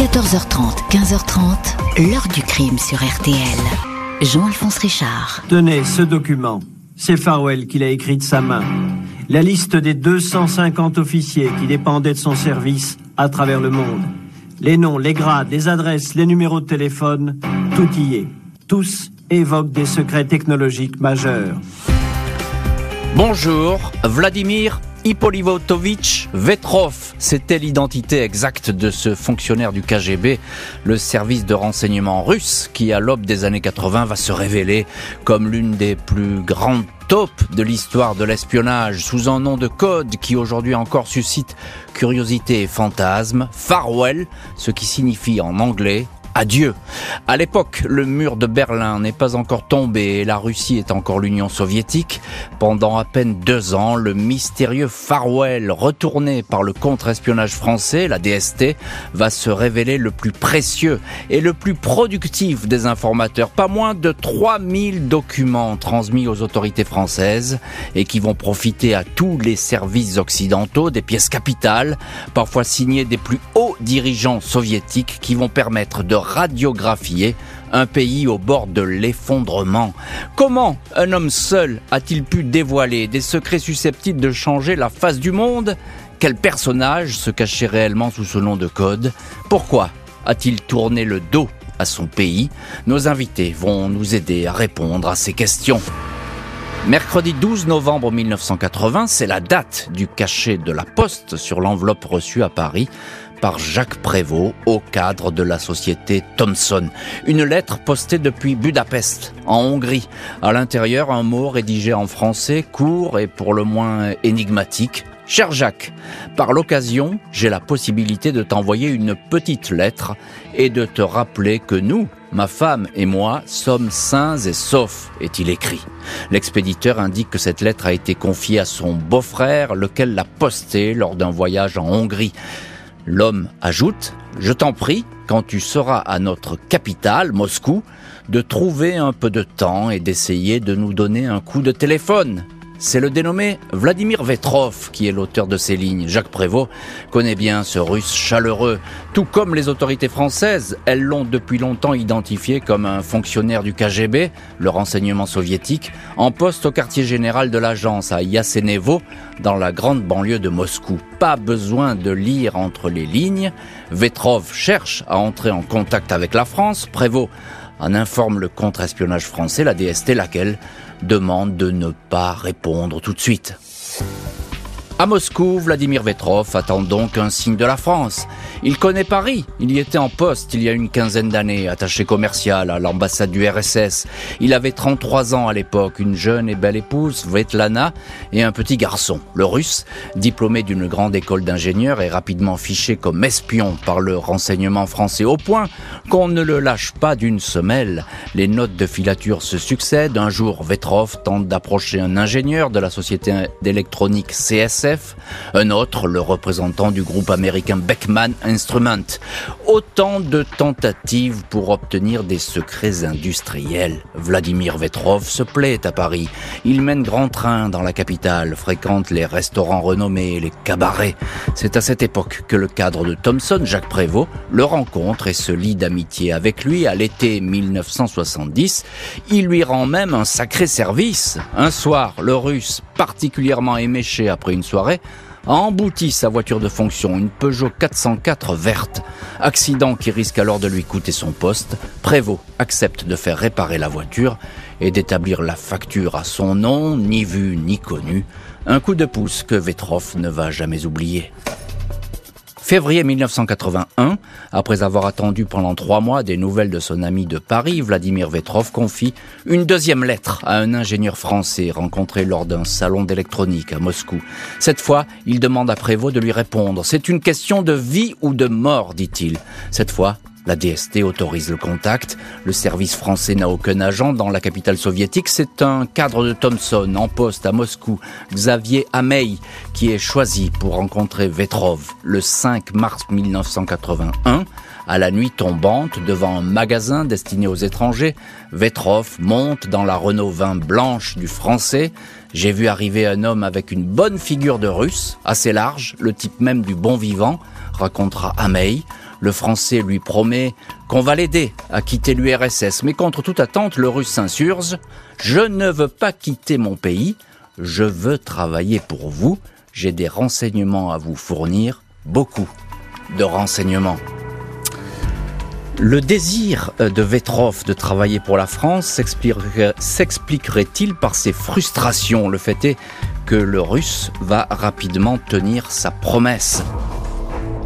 14h30, 15h30, l'heure du crime sur RTL. Jean-Alphonse Richard. Tenez ce document. C'est Farwell qui l'a écrit de sa main. La liste des 250 officiers qui dépendaient de son service à travers le monde. Les noms, les grades, les adresses, les numéros de téléphone, tout y est. Tous évoquent des secrets technologiques majeurs. Bonjour, Vladimir Hippolyvotovitch Vetrov, c'était l'identité exacte de ce fonctionnaire du KGB, le service de renseignement russe, qui à l'aube des années 80 va se révéler comme l'une des plus grandes taupes de l'histoire de l'espionnage, sous un nom de code qui aujourd'hui encore suscite curiosité et fantasme, Farwell, ce qui signifie en anglais Adieu. À l'époque, le mur de Berlin n'est pas encore tombé et la Russie est encore l'Union soviétique. Pendant à peine deux ans, le mystérieux Farwell, retourné par le contre-espionnage français, la DST, va se révéler le plus précieux et le plus productif des informateurs. Pas moins de 3000 documents transmis aux autorités françaises et qui vont profiter à tous les services occidentaux, des pièces capitales, parfois signées des plus hauts dirigeants soviétiques qui vont permettre de radiographier un pays au bord de l'effondrement. Comment un homme seul a-t-il pu dévoiler des secrets susceptibles de changer la face du monde? Quel personnage se cachait réellement sous ce nom de code? Pourquoi a-t-il tourné le dos à son pays? Nos invités vont nous aider à répondre à ces questions. Mercredi 12 novembre 1980, c'est la date du cachet de la poste sur l'enveloppe reçue à Paris par Jacques Prévost au cadre de la société Thomson. Une lettre postée depuis Budapest, en Hongrie. À l'intérieur, un mot rédigé en français, court et pour le moins énigmatique. Cher Jacques, par l'occasion, j'ai la possibilité de t'envoyer une petite lettre et de te rappeler que nous, ma femme et moi, sommes sains et saufs, est-il écrit. L'expéditeur indique que cette lettre a été confiée à son beau-frère, lequel l'a postée lors d'un voyage en Hongrie. L'homme ajoute, je t'en prie, quand tu seras à notre capitale, Moscou, de trouver un peu de temps et d'essayer de nous donner un coup de téléphone. C'est le dénommé Vladimir Vetrov qui est l'auteur de ces lignes. Jacques Prévost connaît bien ce russe chaleureux. Tout comme les autorités françaises, elles l'ont depuis longtemps identifié comme un fonctionnaire du KGB, le renseignement soviétique, en poste au quartier général de l'agence à Yasenevo, dans la grande banlieue de Moscou. Pas besoin de lire entre les lignes. Vetrov cherche à entrer en contact avec la France. Prévost en informe le contre-espionnage français, la DST, laquelle demande de ne pas répondre tout de suite. À Moscou, Vladimir Vetrov attend donc un signe de la France. Il connaît Paris. Il y était en poste il y a une quinzaine d'années, attaché commercial à l'ambassade du RSS. Il avait 33 ans à l'époque, une jeune et belle épouse, Svetlana, et un petit garçon. Le russe, diplômé d'une grande école d'ingénieurs, est rapidement fiché comme espion par le renseignement français au point qu'on ne le lâche pas d'une semelle. Les notes de filature se succèdent. Un jour, Vetrov tente d'approcher un ingénieur de la société d'électronique Un autre, le représentant du groupe américain Beckman Instrument. Autant de tentatives pour obtenir des secrets industriels. Vladimir Vetrov se plaît à Paris. Il mène grand train dans la capitale, fréquente les restaurants renommés, les cabarets. C'est à cette époque que le cadre de Thomson, Jacques Prévost, le rencontre et se lie d'amitié avec lui à l'été 1970. Il lui rend même un sacré service. Un soir, le russe, particulièrement éméché après une soirée a embouti sa voiture de fonction, une Peugeot 404 verte. Accident qui risque alors de lui coûter son poste. Prévost accepte de faire réparer la voiture et d'établir la facture à son nom, ni vu ni connu. Un coup de pouce que Vetrov ne va jamais oublier. Février 1981, après avoir attendu pendant trois mois des nouvelles de son ami de Paris, Vladimir Vetrov confie une deuxième lettre à un ingénieur français rencontré lors d'un salon d'électronique à Moscou. Cette fois, il demande à Prévost de lui répondre. C'est une question de vie ou de mort, dit-il. Cette fois, la DST autorise le contact. Le service français n'a aucun agent dans la capitale soviétique. C'est un cadre de Thomson en poste à Moscou, Xavier Amey, qui est choisi pour rencontrer Vetrov le 5 mars 1981. À la nuit tombante, devant un magasin destiné aux étrangers, Vetrov monte dans la Renault 20 blanche du français. J'ai vu arriver un homme avec une bonne figure de russe, assez large, le type même du bon vivant, racontera Amey. Le Français lui promet qu'on va l'aider à quitter l'URSS, mais contre toute attente, le Russe s'insurge. Je ne veux pas quitter mon pays, je veux travailler pour vous, j'ai des renseignements à vous fournir, beaucoup de renseignements. Le désir de Vetrov de travailler pour la France s'expliquerait-il par ses frustrations? Le fait est que le Russe va rapidement tenir sa promesse.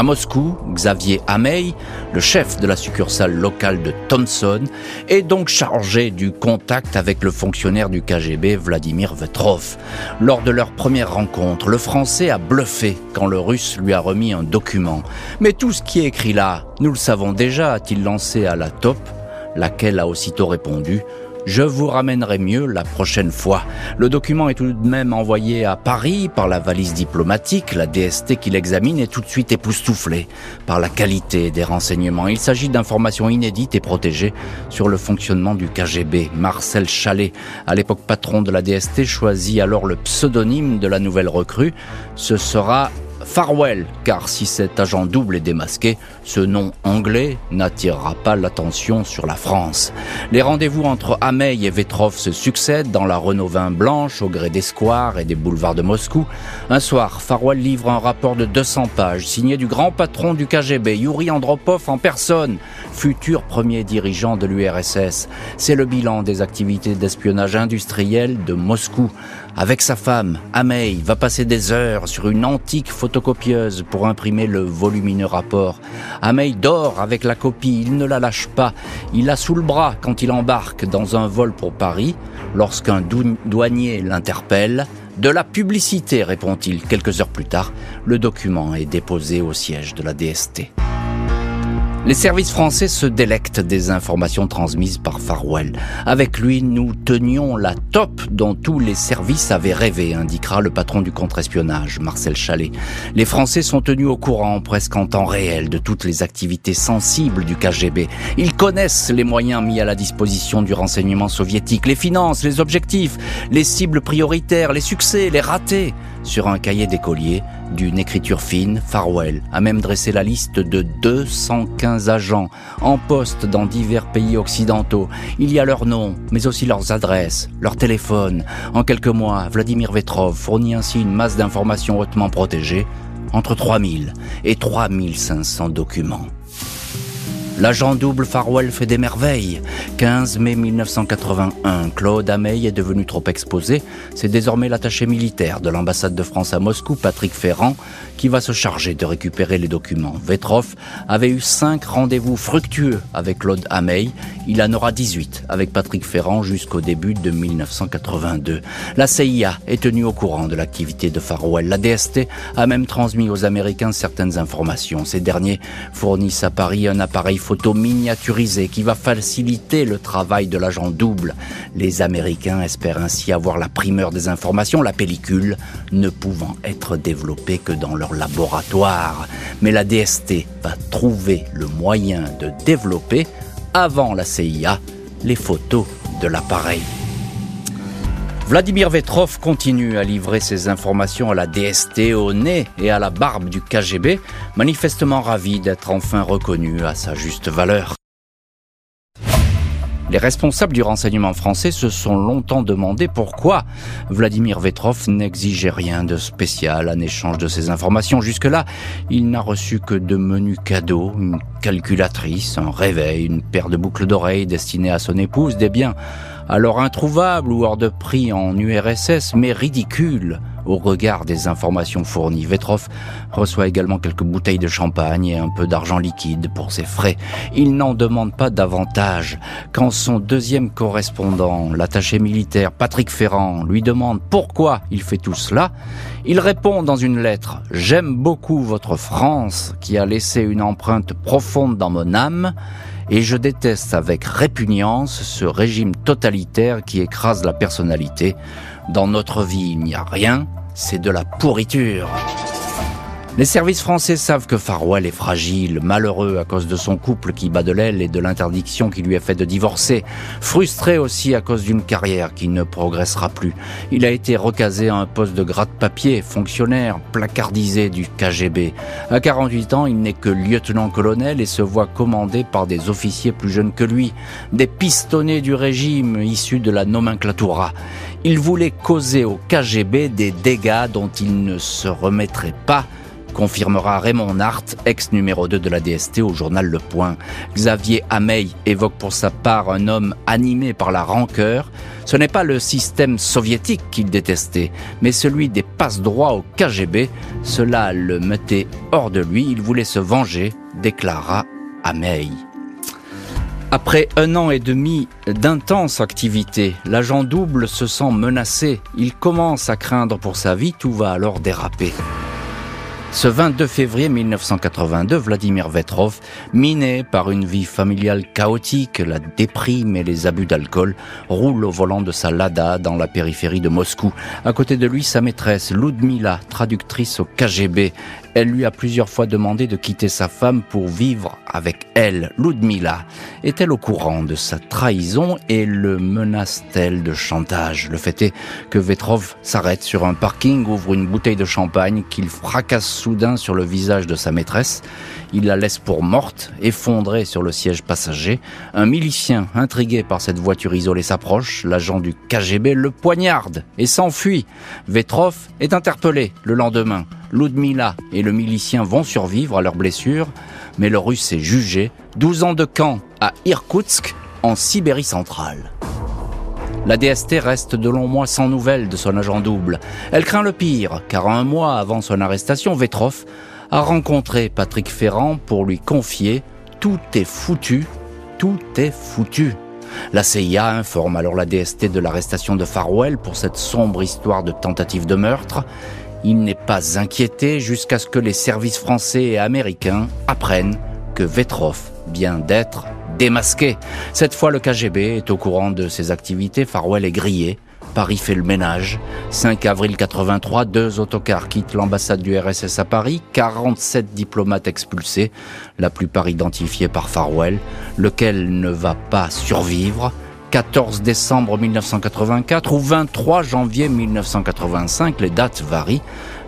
À Moscou, Xavier Hamey, le chef de la succursale locale de Thomson, est donc chargé du contact avec le fonctionnaire du KGB Vladimir Vetrov. Lors de leur première rencontre, le Français a bluffé quand le Russe lui a remis un document. Mais tout ce qui est écrit là, nous le savons déjà, a-t-il lancé à la top, laquelle a aussitôt répondu? Je vous ramènerai mieux la prochaine fois. Le document est tout de même envoyé à Paris par la valise diplomatique. La DST qui l'examine est tout de suite époustouflée par la qualité des renseignements. Il s'agit d'informations inédites et protégées sur le fonctionnement du KGB. Marcel Chalet, à l'époque patron de la DST, choisit alors le pseudonyme de la nouvelle recrue. Ce sera Farwell, car si cet agent double est démasqué, ce nom anglais n'attirera pas l'attention sur la France. Les rendez-vous entre Hamey et Vetrov se succèdent dans la Renault 20 blanche au gré des squares et des boulevards de Moscou. Un soir, Farwell livre un rapport de 200 pages signé du grand patron du KGB, Yuri Andropov en personne, futur premier dirigeant de l'URSS. C'est le bilan des activités d'espionnage industriel de Moscou. Avec sa femme, Amei va passer des heures sur une antique photocopieuse pour imprimer le volumineux rapport. Amei dort avec la copie, il ne la lâche pas. Il l'a sous le bras quand il embarque dans un vol pour Paris. Lorsqu'un douanier l'interpelle, de la publicité, répond-il. Quelques heures plus tard, le document est déposé au siège de la DST. Les services français se délectent des informations transmises par Farwell. Avec lui, nous tenions la top dont tous les services avaient rêvé, indiquera le patron du contre-espionnage, Marcel Chalet. Les Français sont tenus au courant presque en temps réel de toutes les activités sensibles du KGB. Ils connaissent les moyens mis à la disposition du renseignement soviétique, les finances, les objectifs, les cibles prioritaires, les succès, les ratés. Sur un cahier d'écolier, d'une écriture fine, Farwell a même dressé la liste de 215 agents en poste dans divers pays occidentaux. Il y a leurs noms, mais aussi leurs adresses, leurs téléphones. En quelques mois, Vladimir Vetrov fournit ainsi une masse d'informations hautement protégées, entre 3000 et 3500 documents. L'agent double Farwell fait des merveilles. 15 mai 1981, Claude Hamey est devenu trop exposé. C'est désormais l'attaché militaire de l'ambassade de France à Moscou, Patrick Ferrand, qui va se charger de récupérer les documents. Vetrov avait eu cinq rendez-vous fructueux avec Claude Hamey. Il en aura 18 avec Patrick Ferrand jusqu'au début de 1982. La CIA est tenue au courant de l'activité de Farwell. La DST a même transmis aux Américains certaines informations. Ces derniers fournissent à Paris un appareil photo miniaturisée qui va faciliter le travail de l'agent double. Les Américains espèrent ainsi avoir la primeur des informations, la pellicule ne pouvant être développée que dans leur laboratoire. Mais la DST va trouver le moyen de développer, avant la CIA, les photos de l'appareil. Vladimir Vetrov continue à livrer ses informations à la DST au nez et à la barbe du KGB, manifestement ravi d'être enfin reconnu à sa juste valeur. Les responsables du renseignement français se sont longtemps demandé pourquoi Vladimir Vetrov n'exigeait rien de spécial en échange de ces informations. Jusque-là, il n'a reçu que de menus cadeaux, une calculatrice, un réveil, une paire de boucles d'oreilles destinées à son épouse, des biens alors introuvable ou hors de prix en URSS, mais ridicule au regard des informations fournies. Vetrov reçoit également quelques bouteilles de champagne et un peu d'argent liquide pour ses frais. Il n'en demande pas davantage. Quand son deuxième correspondant, l'attaché militaire Patrick Ferrand, lui demande pourquoi il fait tout cela, il répond dans une lettre « J'aime beaucoup votre France qui a laissé une empreinte profonde dans mon âme » et je déteste avec répugnance ce régime totalitaire qui écrase la personnalité. Dans notre vie, il n'y a rien, c'est de la pourriture. Les services français savent que Farwell est fragile, malheureux à cause de son couple qui bat de l'aile et de l'interdiction qui lui est faite de divorcer, frustré aussi à cause d'une carrière qui ne progressera plus. Il a été recasé à un poste de gratte-papier, fonctionnaire, placardisé du KGB. À 48 ans, il n'est que lieutenant-colonel et se voit commandé par des officiers plus jeunes que lui, des pistonnés du régime issus de la nomenclatura. Il voulait causer au KGB des dégâts dont il ne se remettrait pas confirmera Raymond Nart, ex numéro 2 de la DST au journal Le Point. Xavier Hamey évoque pour sa part un homme animé par la rancœur. Ce n'est pas le système soviétique qu'il détestait, mais celui des passe-droits au KGB. Cela le mettait hors de lui, il voulait se venger, déclara Hamey. Après un an et demi d'intense activité, l'agent double se sent menacé. Il commence à craindre pour sa vie, tout va alors déraper. Ce 22 février 1982, Vladimir Vetrov, miné par une vie familiale chaotique, la déprime et les abus d'alcool, roule au volant de sa Lada dans la périphérie de Moscou. À côté de lui, sa maîtresse, Ludmila, traductrice au KGB. Elle lui a plusieurs fois demandé de quitter sa femme pour vivre avec elle. Ludmila est-elle au courant de sa trahison et le menace-t-elle de chantage? Le fait est que Vetrov s'arrête sur un parking, ouvre une bouteille de champagne qu'il fracasse soudain sur le visage de sa maîtresse. Il la laisse pour morte, effondrée sur le siège passager. Un milicien, intrigué par cette voiture isolée, s'approche. L'agent du KGB le poignarde et s'enfuit. Vetrov est interpellé le lendemain. Ludmila et le milicien vont survivre à leurs blessures, mais le russe est jugé. 12 ans de camp à Irkoutsk, en Sibérie centrale. La DST reste de longs mois sans nouvelles de son agent double. Elle craint le pire, car un mois avant son arrestation, Vetrov a rencontré Patrick Ferrand pour lui confier Tout est foutu, tout est foutu. La CIA informe alors la DST de l'arrestation de Farwell pour cette sombre histoire de tentative de meurtre. Il n'est pas inquiété jusqu'à ce que les services français et américains apprennent que Vetrov vient d'être démasqué. Cette fois, le KGB est au courant de ses activités. Farwell est grillé. Paris fait le ménage. 5 avril 83, deux autocars quittent l'ambassade du RSS à Paris, 47 diplomates expulsés, la plupart identifiés par Farwell, lequel ne va pas survivre? 14 décembre 1984 ou 23 janvier 1985, les dates varient,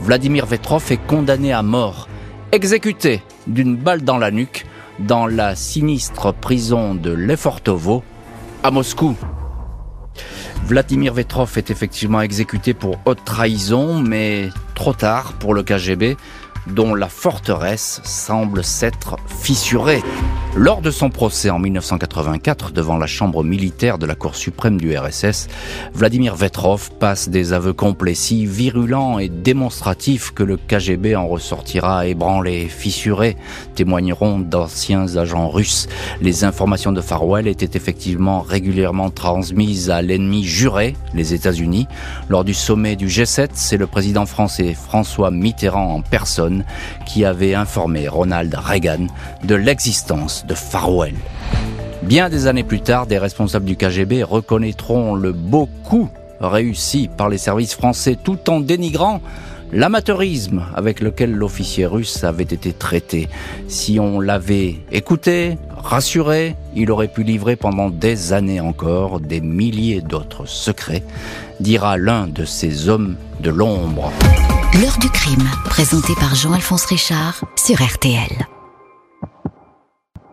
Vladimir Vetrov est condamné à mort, exécuté d'une balle dans la nuque dans la sinistre prison de Lefortovo à Moscou. Vladimir Vetrov est effectivement exécuté pour haute trahison, mais trop tard pour le KGB, dont la forteresse semble s'être fissurée. Lors de son procès en 1984 devant la chambre militaire de la Cour suprême du RSS, Vladimir Vetrov passe des aveux complets virulents et démonstratifs que le KGB en ressortira ébranlé, fissuré, témoigneront d'anciens agents russes. Les informations de Farwell étaient effectivement régulièrement transmises à l'ennemi juré, les États-Unis. Lors du sommet du G7, c'est le président français François Mitterrand en personne qui avait informé Ronald Reagan de l'existence de Farwell. Bien des années plus tard, des responsables du KGB reconnaîtront le beau coup réussi par les services français tout en dénigrant l'amateurisme avec lequel l'officier russe avait été traité. Si on l'avait écouté, rassuré, il aurait pu livrer pendant des années encore des milliers d'autres secrets, dira l'un de ces hommes de l'ombre. L'heure du crime, présenté par Jean-Alphonse Richard sur RTL.